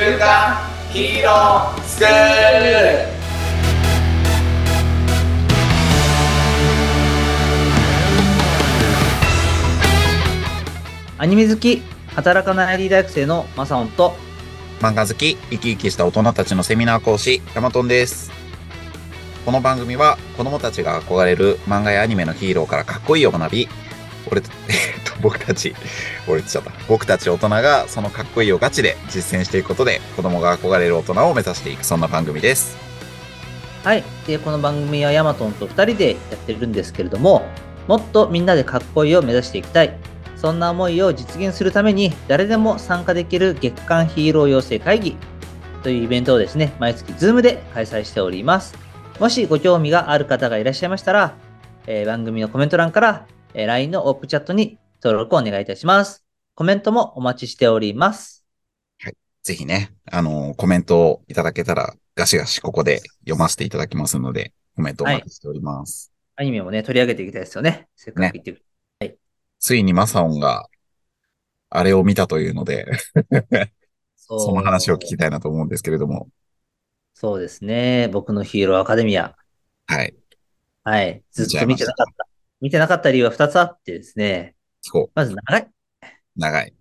週刊ヒーロースクールアニメ好き、働かない ID 大学生のマサオンと、漫画好き、生き生きした大人たちのセミナー講師、ヤマトンです。この番組は子供たちが憧れる漫画やアニメのヒーローからかっこいいを学び、俺、えっと、僕たち、俺言っちゃった。僕たち大人がそのかっこいいをガチで実践していくことで、子供が憧れる大人を目指していく、そんな番組です。はい。で、この番組はヤマトンと2人でやってるんですけれども、もっとみんなでかっこいいを目指していきたい。そんな思いを実現するために、誰でも参加できる月間ヒーロー養成会議というイベントをですね、毎月 Zoom で開催しております。もしご興味がある方がいらっしゃいましたら、えー番組のコメント欄から、えー LINE のオープンチャットに登録をお願いいたします。コメントもお待ちしております。ぜひね、あの、コメントをいただけたら、ガシガシここで読ませていただきますので、コメントお待ちしております。アニメもね、取り上げていきたいですよね。せっかく言ってくる。ついにマサオンが、あれを見たというので、そその話を聞きたいなと思うんですけれども、そうですね。僕のヒーローアカデミア。はい。はい。ずっと見てなかった。見てなかった理由は2つあってですね。聞こまず長い。う。長い。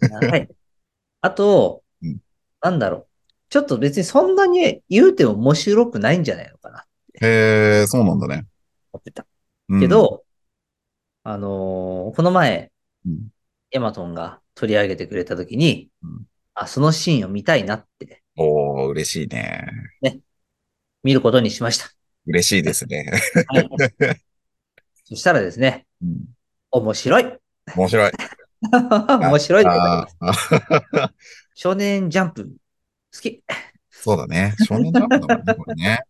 長い。あとうん、なんだろう。ちょっと別にそんなに言うても面白くないんじゃないのかな。へえ、そうなんだね。思ってた。うんけ、ど、あのーこの前、うんヤマトンが取り上げてくれたときに、うんあ、そのシーンを見たいなっておー、嬉しいね。見ることにしました。嬉しいですね。はい、そしたらですね、うん面白い面白い。面白いでございます。少年ジャンプ、好き。そうだね。少年ジャンプだもんね、これね。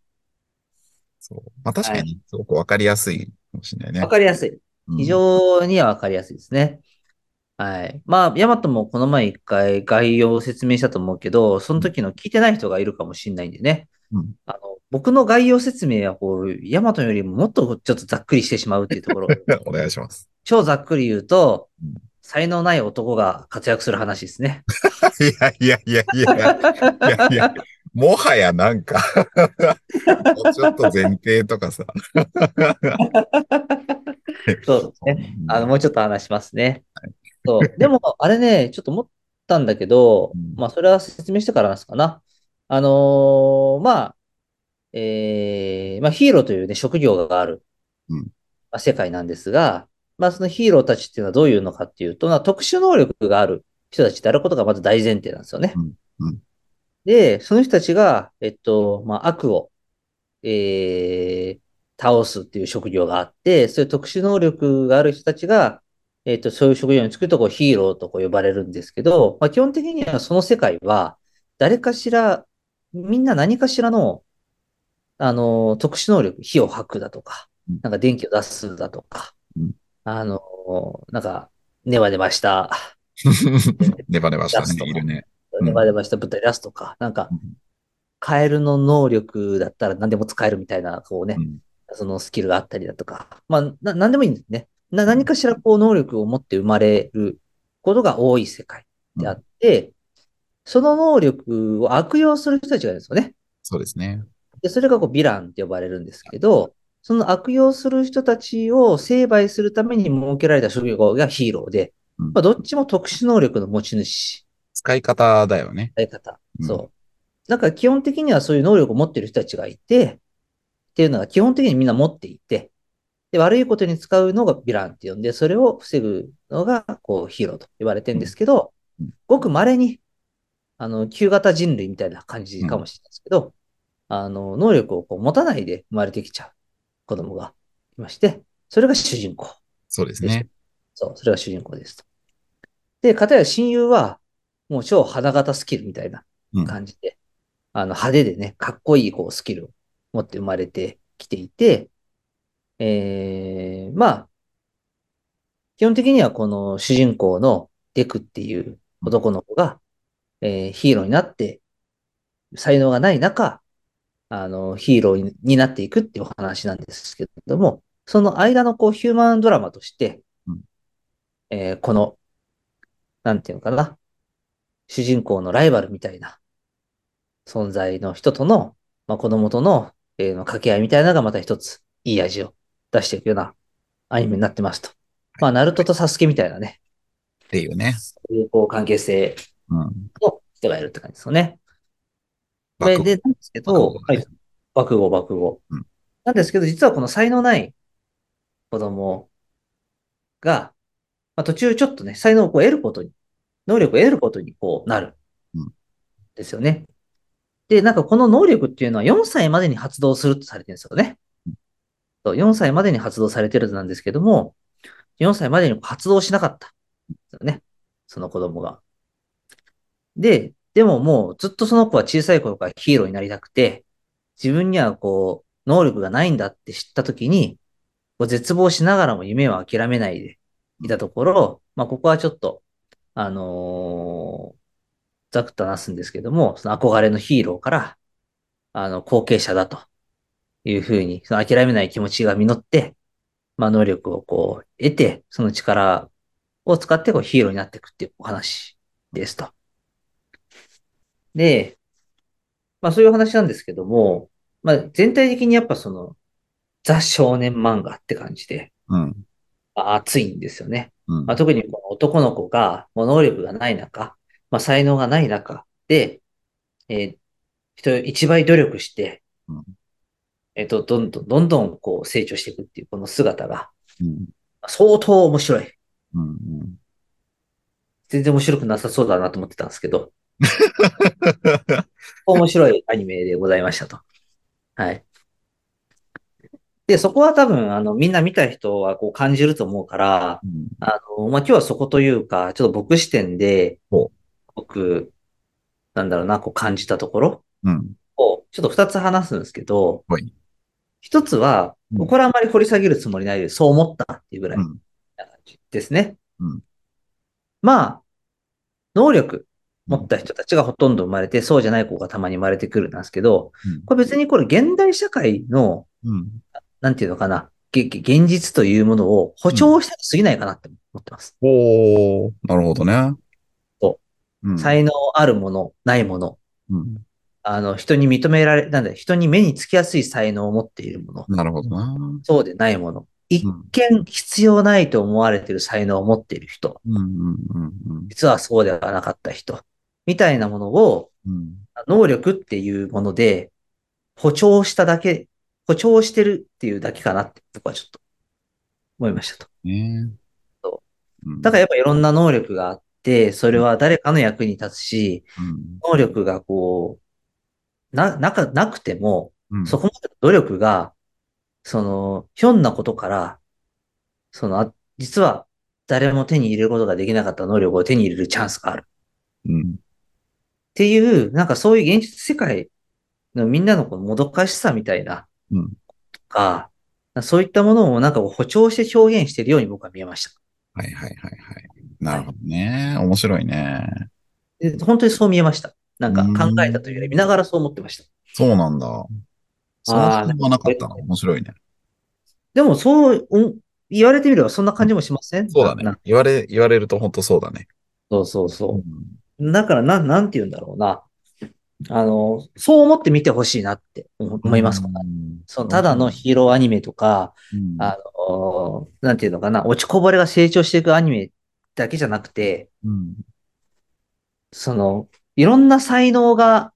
そう。まあ確かに、すごくわかりやすいかもしれないね。わかりやすい。うん非常にはわかりやすいですね。はい。まあ、ヤマトもこの前一回概要を説明したと思うけど、その時の聞いてない人がいるかもしれないんでね。うんあの、僕の概要説明は、こう、ヤマトよりももっとちょっとざっくりしてしまうっていうところ。お願いします。超ざっくり言うとうん、才能ない男が活躍する話ですね。い やいやいやいやいや、いやもはやなんか、もうちょっと前提とかさ。そうですね。あの、もうちょっと話しますね。そう。でも、あれね、ちょっと思ったんだけどうん、まあ、それは説明してからなんですかな。あのーまあ、えーまあ、ヒーローというね、職業がある、うんまあ、世界なんですが、まあ、そのヒーローたちっていうのはどういうのかっていうと、まあ、特殊能力がある人たちであることがまず大前提なんですよね。うんうん。で、その人たちが、えっと、まあ、悪を、えー倒すっていう職業があって、そういう特殊能力がある人たちが、えっと、そういう職業に就くとこうヒーローとこう呼ばれるんですけど、まあ、基本的にはその世界は、誰かしら、みんな何かしらの、あの、特殊能力、火を吐くだとかうん、なんか電気を出すだとかうん、あの、なんか、ネバネバした、ネバネバしたね、いるね。うんネバネバした舞台出すとか、なんかうん、カエルの能力だったら何でも使えるみたいな、こうねう、んそのスキルがあったりだとか、まあ、な、なんでもいいんですね。な、何かしらこう能力を持って生まれることが多い世界であって、その能力を悪用する人たちがいるんですよね。そうですね。で、それがこうヴィランって呼ばれるんですけど、その悪用する人たちを成敗するために設けられた職業がヒーローで、うんまあ、どっちも特殊能力の持ち主。使い方だよね。やり方。うんそう。だから基本的にはそういう能力を持っている人たちがいて、っていうのが基本的にみんな持っていて、で、悪いことに使うのがヴィランって呼んで、それを防ぐのが、こう、ヒーローと言われてるんですけどうんうん、ごく稀に、あの、旧型人類みたいな感じかもしれないですけど、あの、能力をこう持たないで生まれてきちゃう子供がいまして、それが主人公。そうですね。そう、それが主人公ですと。で、片や親友は、もう超花形スキルみたいなうん感じで、あの、派手でね、かっこいい、こう、スキルを持って生まれてきていて、えー、まあ、基本的にはこの主人公のデクっていう男の子が、えーヒーローになって、才能がない中、あの、ヒーローにになっていくっていうお話なんですけれども、その間のこう、ヒューマンドラマとしてうん、えーこの、なんていうのかな。主人公のライバルみたいな存在の人との、まあ、子供との、えーの掛け合いみたいなのがまた一ついい味を出していくようなアニメになってますと。まあ、ナルトとサスケみたいなね、っていうね。そういうこう関係性うん。の人がいるって感じですよね。これで、なんですけど、はい。爆豪、爆豪うん。なんですけど、実はこの才能ない子供が、まあ、途中ちょっとね、才能をこう得ることに、能力を得ることにこうなる。うんですよね。で、なんかこの能力っていうのは4歳までに発動するとされてるんですよね。そう4歳までに発動されてるなんですけども、4歳までに発動しなかった。ですよね。その子供が。で、でももうずっとその子は小さい頃からヒーローになりたくて、自分にはこう、能力がないんだって知ったときに、こう絶望しながらも夢を諦めないでいたところ、まあここはちょっと、あのーざくっと話すんですけども、その憧れのヒーローから、あの、後継者だというふうに、その諦めない気持ちが実って、まあ能力をこう得て、その力を使ってこうヒーローになっていくっていうお話ですと。で、まあそういうお話なんですけども、まあ全体的にやっぱその、ザ少年漫画って感じで、うん。まあ熱いんですよね。うんまあ、特にこの男の子が、もう能力がない中、まあ才能がない中で、えー人一倍努力してうん、えっと、どんどん、どんどんこう成長していくっていうこの姿が、うん。相当面白い。うん。全然面白くなさそうだなと思ってたんですけど、面白いアニメでございましたと。はい。で、そこは多分、あの、みんな見た人はこう感じると思うから、うん。あの、まあ、今日はそこというか、ちょっと僕視点で僕、なんだろうな、こう感じたところうん。を、ちょっと二つ話すんですけどはい、一つは、うんこれはあんまり掘り下げるつもりないです。そう思ったっていうぐらいうん。な感じですね。うんまあ、能力持った人たちがほとんど生まれて、そうじゃない子がたまに生まれてくるんですけど、うんこれ別にこれ現代社会の、うん。なんていうのかな、現実というものを補聴して過ぎないかなって思ってます。おー、なるほどね。。そううん。才能あるもの、ないもの、うん。あの、人に認められ、なんだ、人に目につきやすい才能を持っているもの、なるほどな。そうでないもの、一見必要ないと思われている才能を持っている人、うん。うん。うん。うん。実はそうではなかった人、みたいなものを、うん。能力っていうもので、補聴しただけ、補聴してるっていうだけかなって、僕はちょっと思いましたと。ねそうん。だからやっぱいろんな能力があって、それは誰かの役に立つし、うん。能力がこう、な、なか、なくても、うん。そこまでの努力が、その、ひょんなことから、その、あ実は誰も手に入れることができなかった能力を手に入れるチャンスがある。うん。っていう、なんかそういう現実世界のみんなのこのもどかしさみたいな、うん。とか、そういったものをなんか補聴して表現しているように僕は見えました。はいはいはいはい。なるほどね。面白いね。で本当にそう見えました。なんかうん考えたというより見ながらそう思ってました。そうなんだ。そのあー点はなかったな。面白いね。でもそう、うん言われてみればそんな感じもしません？そうだなね。言われ、言われると本当そうだね。そうそうそう。だから、なん、なんて言うんだろうな。あの、そう思って見てほしいなって思思いますかうら。んその、ただのヒーローアニメとか、うんあの、なんていうのかな、落ちこぼれが成長していくアニメだけじゃなくて、うんその、いろんな才能が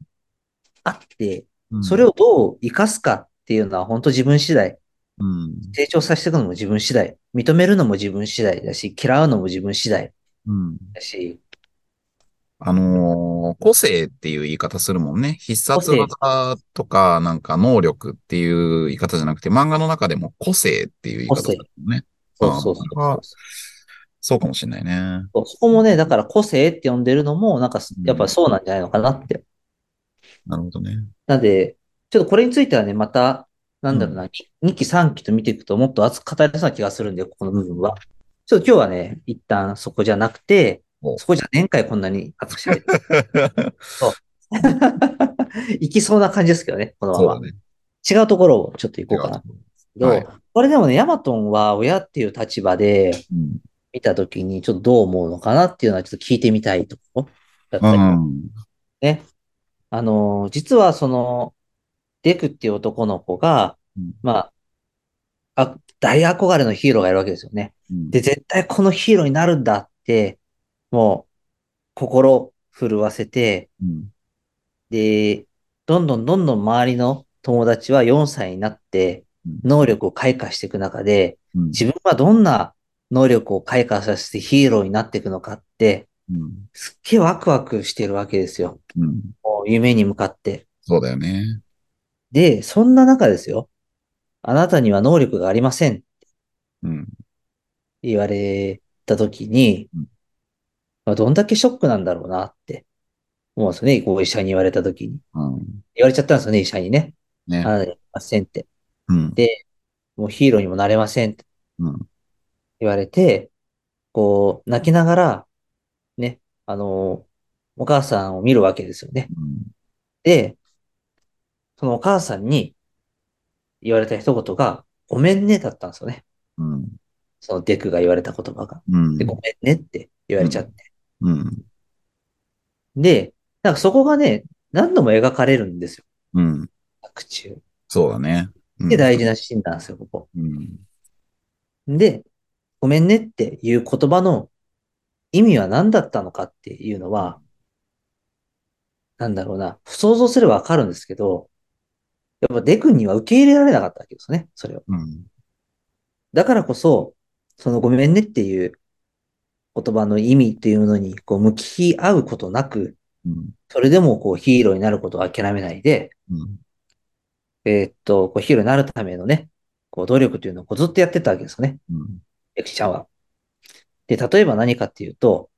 あって、うんそれをどう活かすかっていうのは本当自分次第。うん成長させていくのも自分次第。認めるのも自分次第だし、嫌うのも自分次第うんだし、あのー個性っていう言い方するもんね。必殺技とか、なんか能力っていう言い方じゃなくて、漫画の中でも個性っていう言い方するもんね。そうそうそうそうかもしれないね。そこもね、だから個性って呼んでるのも、なんか、やっぱそうなんじゃないのかなって。なるほどね。なんで、ちょっとこれについてはね、また、なんだろうな、2期3期と見ていくともっと熱く語れそうな気がするんで、ここの部分は。ちょっと今日はね、一旦そこじゃなくてお、そこじゃ年回こんなに熱く喋って。い きそうな感じですけどね、このまま。ね。違うところをちょっと行こうかな。けど、はいこれでもね、ヤマトンは親っていう立場でうん見たときにちょっとどう思うのかなっていうのはちょっと聞いてみたいところだっうたり、ん。ね。あのー、実はその、デクっていう男の子が、うんまあ、あ、大憧れのヒーローがいるわけですよね。うんで、絶対このヒーローになるんだって、もう、心震わせて、うん。で、どんどんどんどん周りの友達は4歳になってうん、能力を開花していく中で、うん。自分はどんな能力を開花させてヒーローになっていくのかって、うん。すっげえワクワクしてるわけですよ。うん。もう夢に向かって。そうだよね。で、そんな中ですよ。あなたには能力がありませんってうん。言われたときにうん、まあどんだけショックなんだろうなって思うんですよね。こう医者に言われたときに。うん。言われちゃったんですよね、医者にね。ねあ。なませんって。うん。で、もうヒーローにもなれませんってうん。言われて、こう、泣きながら、ね、あの、お母さんを見るわけですよね。で、そのお母さんに言われた一言が、ごめんねだったんですよね。うん。そのデクが言われた言葉が。うん。で、ごめんねって言われちゃって。うん。で、なんかそこがね、何度も描かれるんですよ。うん。作中。そうだね。うんで、大事なシーンなんですよ、ここ。うん。で、ごめんねっていう言葉の意味は何だったのかっていうのは、なんだろうな、想像すればわかるんですけど、やっぱデクには受け入れられなかったわけですね、それを。うん。だからこそ、そのごめんねっていう言葉の意味っていうのにこう向き合うことなく、うん。それでもこうヒーローになることを諦めないで、うん。えーっと、こうヒーローになるためのね、こう努力というのをこうずっとやってたわけですよね。うん。エクちゃんは。で、例えば何かっていうと、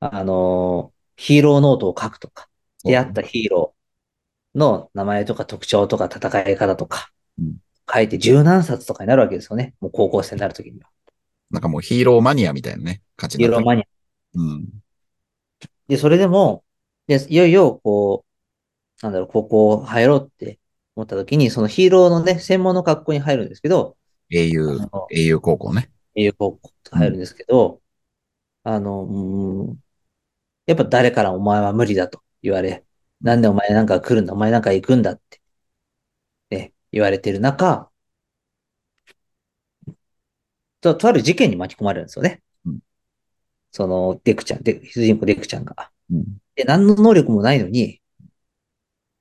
あのーヒーローノートを書くとか、出会ったヒーローの名前とか特徴とか戦い方とかうん、書いて十何冊とかになるわけですよね。もう高校生になるときには。なんかもうヒーローマニアみたいなね、感じヒーローマニア。うん。で、それでも、で、いよいよ、こう、なんだろう、高校入ろうって思ったときに、そのヒーローのね、専門の学校に入るんですけど、英雄英雄高校ね。英語高校入るんですけど、あの、うん、やっぱ誰からお前は無理だと言われ、なんでお前なんか来るんだ、お前なんか行くんだって、ね、言われてる中、と、とある事件に巻き込まれるんですよね。うんその、デクちゃん、デ主人公デクちゃんが。うん。で、何の能力もないのに、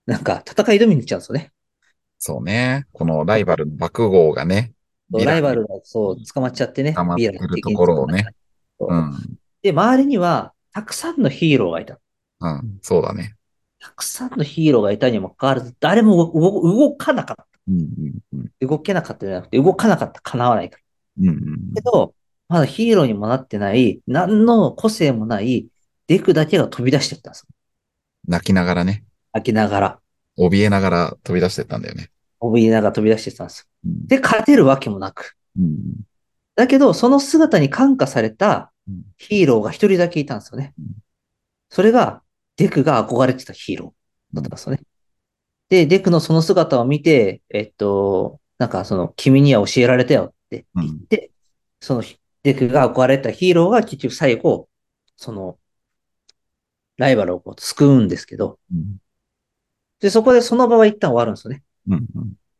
なんか戦い挑みに行っちゃうんですよね。そうね。このライバルの爆豪がね。ライバルがそう捕まっちゃってね捕まっ、てるところをねそううん。で、周りには、たくさんのヒーローがいた。うん。そうだね。たくさんのヒーローがいたにもかかわらず、誰も動かなかった。うん。うん。うん。動けなかったじゃなくて、動かなかった。叶わないから。うん。うんけど、まだヒーローにもなってない、何の個性もない、デクだけが飛び出してったんです。泣きながらね。泣きながら、怯えながら飛び出してったんだよね。怯えながら飛び出してったんです。うん。で、勝てるわけもなく。うん。だけど、その姿に感化されたうんヒーローが一人だけいたんですよねうん。それが、デクが憧れてたヒーローだったんですよね。で、デクのその姿を見て、えっと、なんかその、君には教えられたよって言って、その、デクが憧れてたヒーローが結局最後、その、ライバルをこう救うんですけど、うん。で、そこでその場は一旦終わるんですよね。うん。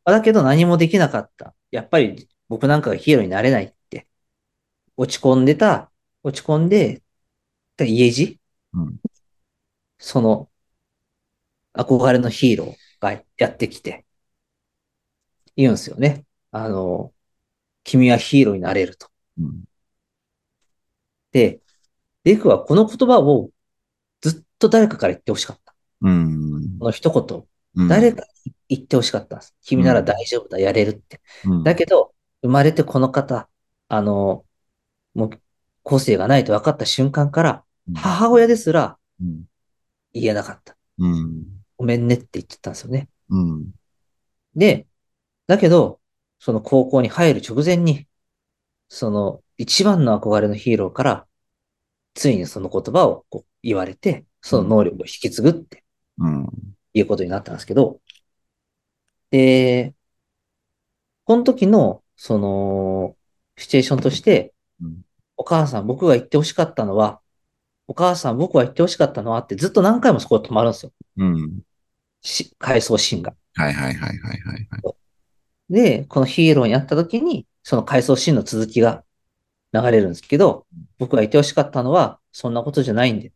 だけど何もできなかった。やっぱり僕なんかがヒーローになれないって。落ち込んでた、落ち込んでた家路うん。その、憧れのヒーローがやってきて、言うんですよね。あの、君はヒーローになれると。うん。で、デクはこの言葉をずっと誰かから言ってほしかった。うん。この一言、うん。誰かに言ってほしかったんです。君なら大丈夫だ、やれるって。うんだけど、生まれてこの方、あの、もう、個性がないと分かった瞬間から、母親ですらうん。言えなかった。うん。ごめんねって言ってたんですよね。うん。で、だけど、その高校に入る直前に、その一番の憧れのヒーローから、ついにその言葉をこう言われて、その能力を引き継ぐってうん。いうことになったんですけど、で、この時の、その、シチュエーションとしてうん、お母さん、僕が言ってほしかったのは、お母さん僕は言ってほしかったのはってずっと何回もそこで止まるんですよ。うん。し回想シーンが。はいはいはいはいはいはい。で、このヒーローに会った時に、その回想シーンの続きが流れるんですけど、僕が言ってほしかったのは、そんなことじゃないんで。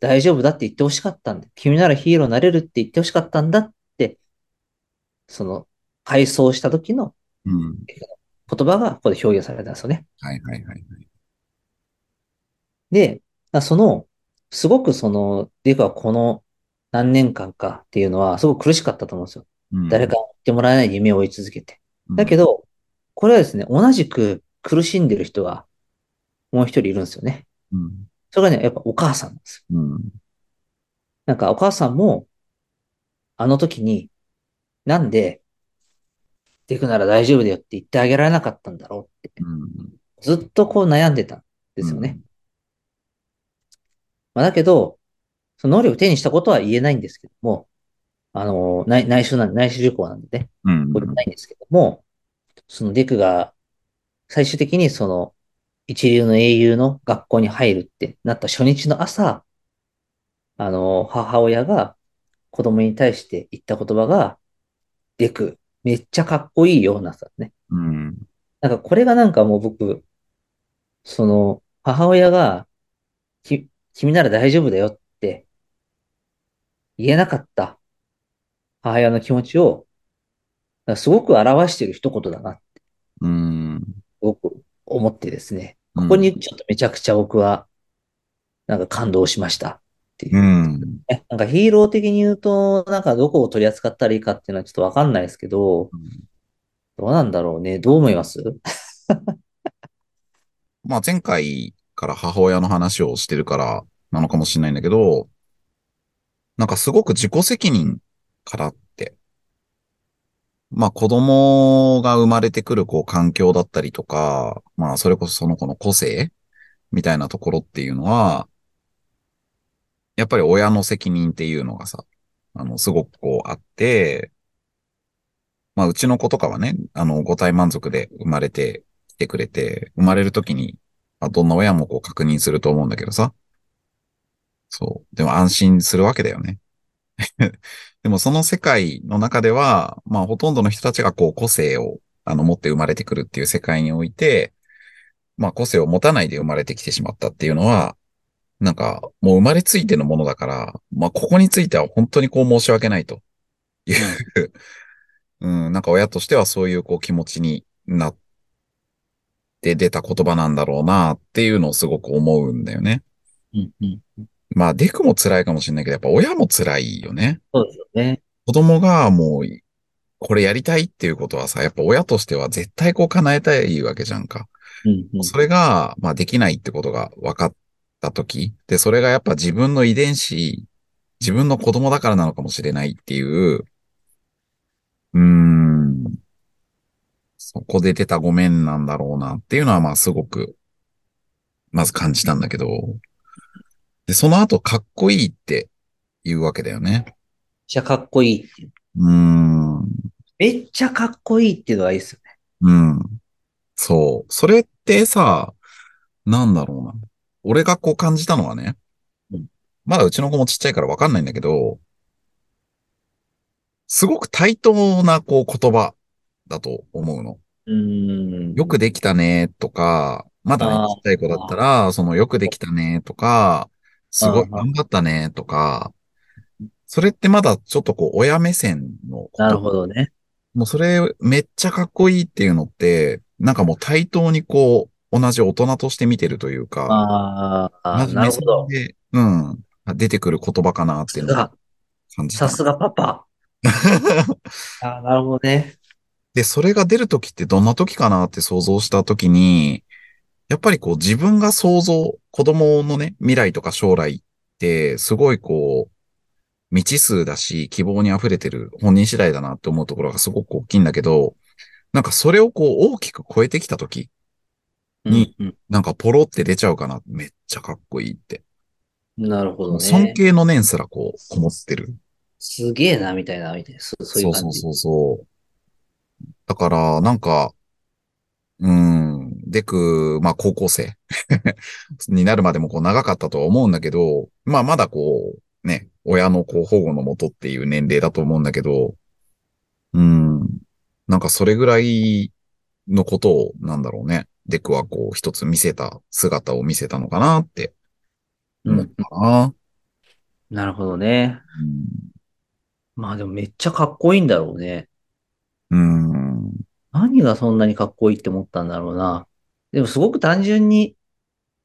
大丈夫だって言ってほしかったんで。君ならヒーローになれるって言ってほしかったんだって、その、回想した時のうん。言葉がここで表現されたんですよね。はいはいはいはい。で、その、すごくその、デクはこの何年間かっていうのは、すごく苦しかったと思うんですよ。うん誰かに言ってもらえない夢を追い続けて。だけど、ど、これはですね、同じく苦しんでる人がもう一人いるんですよね。うん。それがね、やっぱお母さんなんですよ。うん。なんかお母さんも、あの時に、なんで、デクなら大丈夫だよって言ってあげられなかったんだろうって、うん。ずっとこう悩んでたんですよね。まあ、だけど、その能力を手にしたことは言えないんですけども、あの、内内緒なんで、内緒旅行なんでね、うん。これないんですけども、そのデクが最終的にその一流の英雄の学校に入るってなった初日の朝、あの、母親が子供に対して言った言葉が、デク、めっちゃかっこいいよ、なったんですね。うん。なんかこれがなんかもう僕、その母親が、き、君なら大丈夫だよって言えなかった母親の気持ちを、すごく表している一言だなってうん。すごく思ってですね、ここにちょっとめちゃくちゃ僕は、なんか感動しましたっていうう。ん。ねなんかヒーロー的に言うと、なんかどこを取り扱ったらいいかっていうのはちょっとわかんないですけど、どうなんだろうね。どう思います？まあ前回から母親の話をしてるからなのかもしれないんだけど、なんかすごく自己責任からって。まあ子供が生まれてくるこう環境だったりとか、まあそれこそその子の個性みたいなところっていうのは、やっぱり親の責任っていうのがさ、あの、すごくこうあって、まあうちの子とかはね、あの、五体満足で生まれてきてくれて、生まれるときに、まあ、どんな親もこう確認すると思うんだけどさ。そう。でも安心するわけだよね。でもその世界の中では、まあほとんどの人たちがこう個性をあの持って生まれてくるっていう世界において、まあ個性を持たないで生まれてきてしまったっていうのは、なんかもう生まれついてのものだから、まあここについては本当にこう申し訳ないという、うん、なんか親としてはそういうこう気持ちになって出た言葉なんだろうなっていうのをすごく思うんだよね。うんうん。まあデクも辛いかもしれないけど、やっぱ親も辛いよね。そうですよね。子供がもう、これやりたいっていうことはさ、やっぱ親としては絶対こう叶えたいわけじゃんか。うんうん。それが、まあできないってことが分かったとき、で、それがやっぱ自分の遺伝子、自分の子供だからなのかもしれないっていう、うーん、そこで出たごめんなんだろうなっていうのはまあすごく、まず感じたんだけど、で、その後かっこいいって言うわけだよね。めっちゃかっこいいっていう。うーん。めっちゃかっこいいっていうのがいいですよね。うん。そう。それってさ、なんだろうな。俺がこう感じたのはね、うんまだうちの子もちっちゃいからわかんないんだけど、すごく対等なこう言葉だと思うの。うーん。よくできたねとか、まだね、ちっちゃい子だったら、そのよくできたねとか、すごい頑張ったねとか、それってまだちょっとこう親目線のことなるほどね。もうそれめっちゃかっこいいっていうのって、なんかもう対等にこう、同じ大人として見てるというか、ああ、なるほど。で、うん、出てくる言葉かなっていうのをさ感じたさ。すがパパ。ああ、なるほどね。で、それが出るときってどんなときかなって想像したときに、やっぱりこう自分が想像、子供のね、未来とか将来って、すごいこう、未知数だし、希望に溢れてる本人次第だなって思うところがすごく大きいんだけど、なんかそれをこう大きく超えてきたとき、にうんなんかポロって出ちゃうかな。めっちゃかっこいいって。うん。なるほどね。尊敬の念すらこう、こもってる。すげえな、みたいな、みたいな。そうそういう感じ。そうそうそうそう。だから、なんか、うん、デク、まあ高校生 になるまでもこう長かったとは思うんだけど、まあまだこう、ね、親のこう保護のもとっていう年齢だと思うんだけど、うん。なんかそれぐらいのことを、なんだろうね。デクはこう一つ見せた姿を見せたのかなって思ったな。なるほどね。うんまあでもめっちゃかっこいいんだろうね。うん。何がそんなにかっこいいって思ったんだろうな。でもすごく単純に、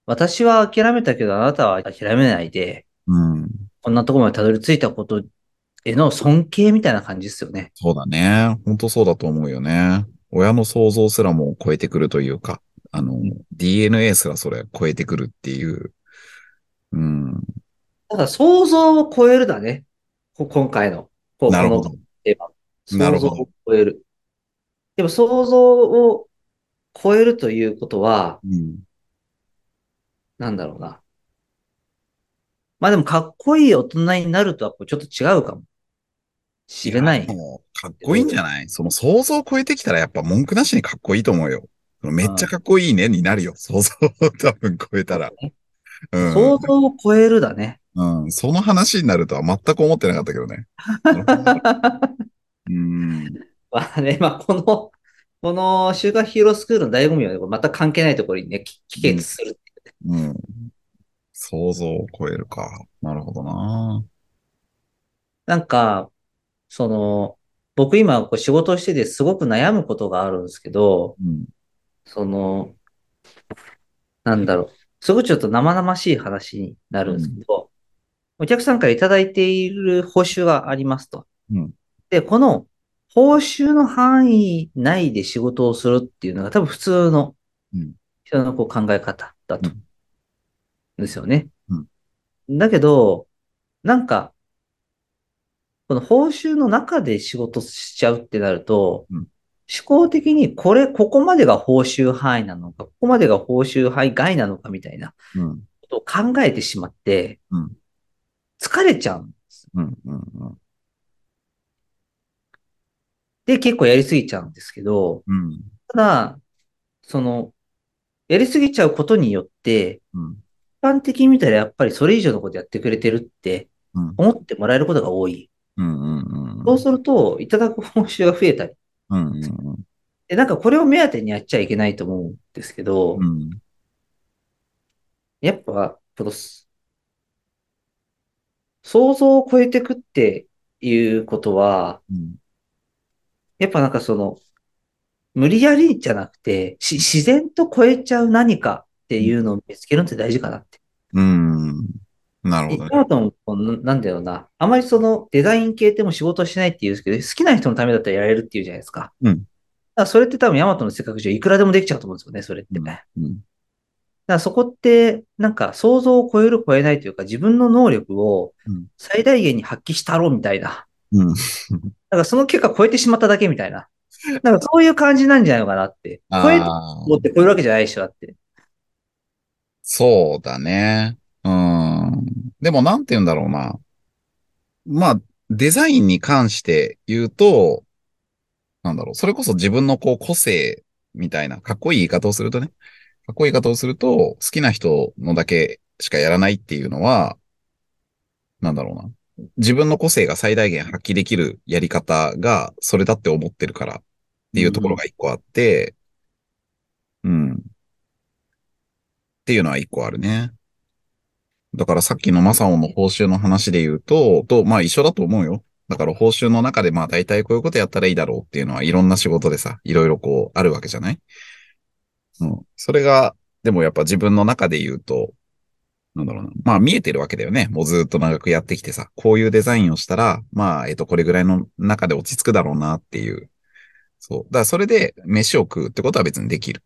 私は諦めたけどあなたは諦めないで、うん。こんなところまでたどり着いたことへの尊敬みたいな感じですよね。そうだね。本当そうだと思うよね。親の想像すらも超えてくるというか、あの、DNA すらそれ超えてくるっていう。うん。ただ想像を超えるだね。こ今回の。なるほど想像を超える。でも想像を超えるということは、うん。なんだろうな。まあでもかっこいい大人になるとはちょっと違うかも。しれない。もうかっこいいんじゃない？その想像を超えてきたらやっぱ文句なしにかっこいいと思うよ。めっちゃかっこいいねになるよ。想像を多分超えたら。うん。想像を超えるだね。うん。その話になるとは全く思ってなかったけどね。うん。まあね、まあこの、この週刊ヒーロースクールの醍醐味はまた関係ないところにね、き帰結する。うん。想像を超えるか。なるほどな。なんか、その、僕今こう仕事をしててすごく悩むことがあるんですけど、うん。その、なんだろう。すごくちょっと生々しい話になるんですけど、お客さんからいただいている報酬がありますと。うんで、この報酬の範囲内で仕事をするっていうのが多分普通のうん人のこう考え方だと。うんですよね。うんだけど、なんか、この報酬の中で仕事しちゃうってなると、うん思考的にこれ、ここまでが報酬範囲なのか、ここまでが報酬範囲外なのかみたいなうん。ことを考えてしまってうん、疲れちゃうんです。うん。うん。うん。で、結構やりすぎちゃうんですけど、うん。ただ、その、やりすぎちゃうことによって、うん。一般的に見たらやっぱりそれ以上のことやってくれてるってうん。思ってもらえることが多い。うん。うん。そうすると、いただく報酬が増えたり。うん。うん。で、なんかこれを目当てにやっちゃいけないと思うんですけど、うん。やっぱ、この、想像を超えてくっていうことは、うん。やっぱなんかその、無理やりじゃなくて、し自然と超えちゃう何かっていうのを見つけるのって大事かなって。うん。なるほどね。でヤマトンこうなんだろうな。あまりそのデザイン系っても仕事しないって言うんですけど、好きな人のためだったらやれるっていうじゃないですか。うんだそれって多分ヤマトの性格上いくらでもできちゃうと思うんですよね、それって。うんだかうん。らそこって、なんか想像を超える超えないというか、自分の能力をうん最大限に発揮したろうみたいな。うん。だからその結果超えてしまっただけみたいな。なんかそういう感じなんじゃないのかなって。超えてああ持って超えるわけじゃないでしょ、だって。そうだね。うん。でもなんて言うんだろうな。まあ、デザインに関して言うと、なんだろう、それこそ自分のこう個性みたいな、かっこいい言い方をするとね、かっこいい言い方をすると、好きな人のだけしかやらないっていうのは、なんだろうな。自分の個性が最大限発揮できるやり方がそれだって思ってるからっていうところが一個あって、うん。っていうのは一個あるね。だからさっきのマサオの報酬の話で言うと、と、まあ一緒だと思うよ。だから報酬の中でまあ大体こういうことやったらいいだろうっていうのはいろんな仕事でさ、いろいろこうあるわけじゃない？うん。それが、でもやっぱ自分の中で言うと、なんだろうな。まあ見えてるわけだよね。もうずっと長くやってきてさ、こういうデザインをしたら、まあ、えっと、これぐらいの中で落ち着くだろうなっていう。そう。だからそれで飯を食うってことは別にできる。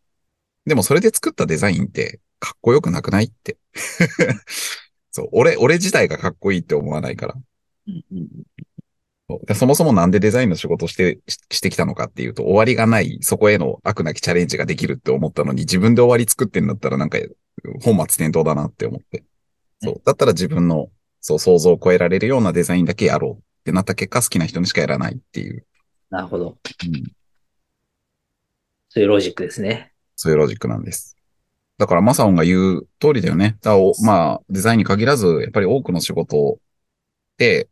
でもそれで作ったデザインってかっこよくなくないって。そう。俺、俺自体がかっこいいって思わないから。そうそもそもなんでデザインの仕事してし、してきたのかっていうと、終わりがない、そこへの悪なきチャレンジができるって思ったのに、自分で終わり作ってんだったらなんか、本末転倒だなって思って。そう。だったら自分の、そう、想像を超えられるようなデザインだけやろうってなった結果、好きな人にしかやらないっていう。なるほど。うん、そういうロジックですね。そういうロジックなんです。だから、マサオンが言う通りだよね。だまあ、デザインに限らず、やっぱり多くの仕事で、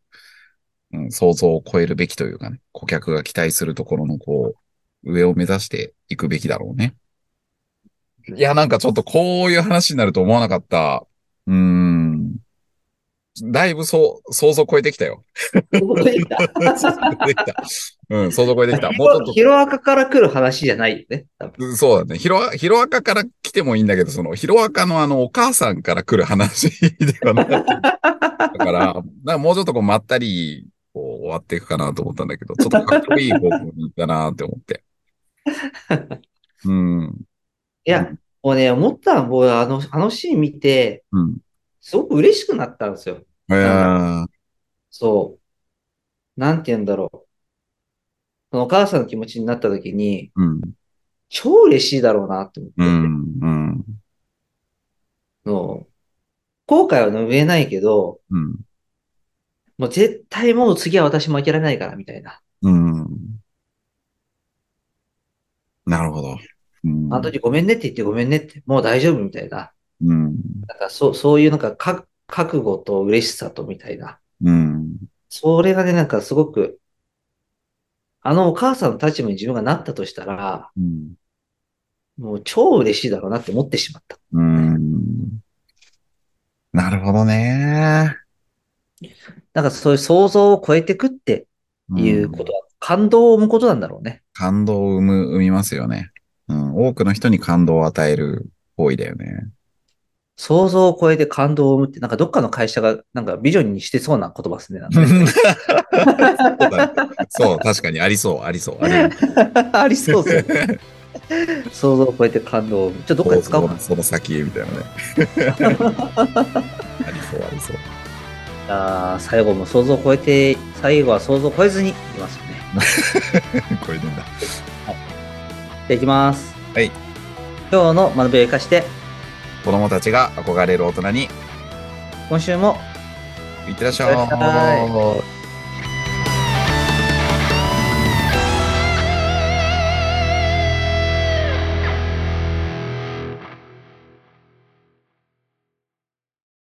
うん、想像を超えるべきというかね、顧客が期待するところの、こう、上を目指していくべきだろうね。いや、なんかちょっとこういう話になると思わなかった。うーん。だいぶそう、想像超えてきたよ。想像超えてきた。うん、想像超えてきた。もうちょっとヒロアカから来る話じゃないよね。そうだね。ヒロア、ヒロアカから来てもいいんだけど、その、ヒロアカのあの、お母さんから来る話ではない。だから、かもうちょっとこう、まったり、こう、終わっていくかなと思ったんだけど、ちょっとかっこいい方向に行ったなって思って。うん。いや、もうね、思ったのは、もうあの、あのシーン見て、うん。すごく嬉しくなったんですよ。えー、そう。なんて言うんだろう。そのお母さんの気持ちになった時に、うん。超嬉しいだろうなって思ってて、うん。うん。の後悔は拭えないけど、うん。もう絶対もう次は私も諦めないから、みたいな。うん。なるほど。うん。あの時ごめんねって言ってごめんねって、もう大丈夫みたいな。うん。なんかそう、そういうなんかか覚悟と嬉しさとみたいな。うん。それがね、なんかすごく、あのお母さんの立場に自分がなったとしたら、うん。もう超嬉しいだろうなって思ってしまった。うん。なるほどね。なんかそういう想像を超えてくっていうことは、感動を生むことなんだろうね。感動を生む、生みますよね。うん。多くの人に感動を与える行為だよね。想像を超えて感動を生むって、なんかどっかの会社がなんかビジョンにしてそうな言葉です ね。そう確かにありそう、ありそう。あり ありそうですね。想像を超えて感動を生む。ちょっとどっかで使おうかな。その先へみたいなね。ありそう、ありそう。あー最後も想像を超えて、最後は想像を超えずにいきますよね。これでんだ。じゃあいきます。はい。今日の学びを生かして、子供たちが憧れる大人に、今週もいってらっしゃいってらっしゃい。